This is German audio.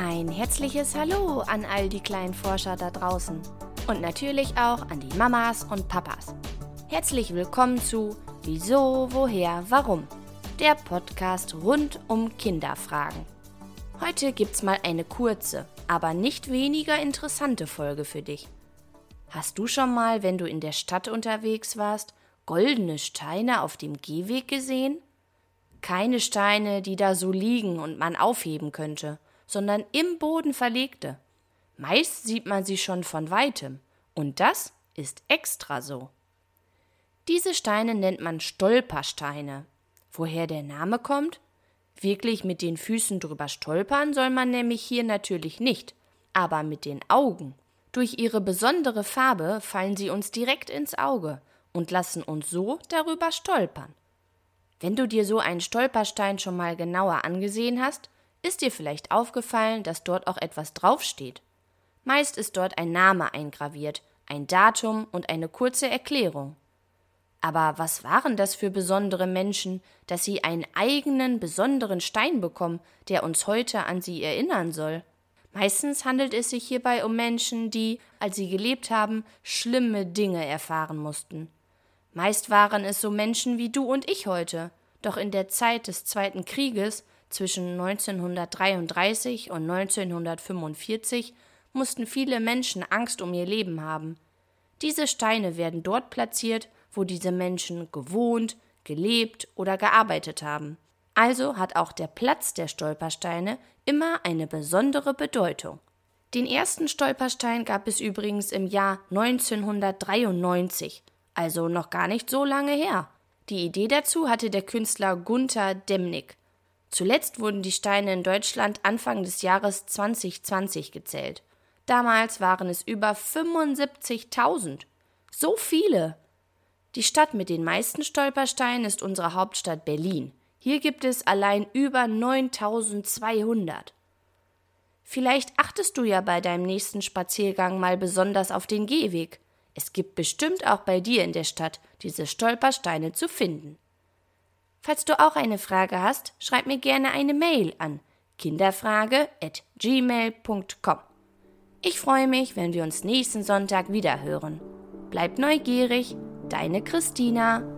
Ein herzliches Hallo an all die kleinen Forscher da draußen und natürlich auch an die Mamas und Papas. Herzlich willkommen zu Wieso, Woher, Warum, der Podcast rund um Kinderfragen. Heute gibt's mal eine kurze, aber nicht weniger interessante Folge für dich. Hast du schon mal, wenn du in der Stadt unterwegs warst, goldene Steine auf dem Gehweg gesehen? Keine Steine, die da so liegen und man aufheben könnte, sondern im Boden verlegte. Meist sieht man sie schon von weitem, und das ist extra so. Diese Steine nennt man Stolpersteine. Woher der Name kommt? Wirklich mit den Füßen drüber stolpern soll man nämlich hier natürlich nicht, aber mit den Augen. Durch ihre besondere Farbe fallen sie uns direkt ins Auge und lassen uns so darüber stolpern. Wenn du dir so einen Stolperstein schon mal genauer angesehen hast, ist dir vielleicht aufgefallen, dass dort auch etwas draufsteht. Meist ist dort ein Name eingraviert, ein Datum und eine kurze Erklärung. Aber was waren das für besondere Menschen, dass sie einen eigenen besonderen Stein bekommen, der uns heute an sie erinnern soll? Meistens handelt es sich hierbei um Menschen, die, als sie gelebt haben, schlimme Dinge erfahren mussten. Meist waren es so Menschen wie du und ich heute, doch in der Zeit des Zweiten Krieges zwischen 1933 und 1945 mussten viele Menschen Angst um ihr Leben haben. Diese Steine werden dort platziert, wo diese Menschen gewohnt, gelebt oder gearbeitet haben. Also hat auch der Platz der Stolpersteine immer eine besondere Bedeutung. Den ersten Stolperstein gab es übrigens im Jahr 1993, also noch gar nicht so lange her. Die Idee dazu hatte der Künstler Gunther Demnig. Zuletzt wurden die Steine in Deutschland Anfang des Jahres 2020 gezählt. Damals waren es über 75.000. So viele! Die Stadt mit den meisten Stolpersteinen ist unsere Hauptstadt Berlin. Hier gibt es allein über 9200. Vielleicht achtest du ja bei deinem nächsten Spaziergang mal besonders auf den Gehweg. Es gibt bestimmt auch bei dir in der Stadt diese Stolpersteine zu finden. Falls du auch eine Frage hast, schreib mir gerne eine Mail an kinderfrage@gmail.com. Ich freue mich, wenn wir uns nächsten Sonntag wieder hören. Bleib neugierig, deine Christina.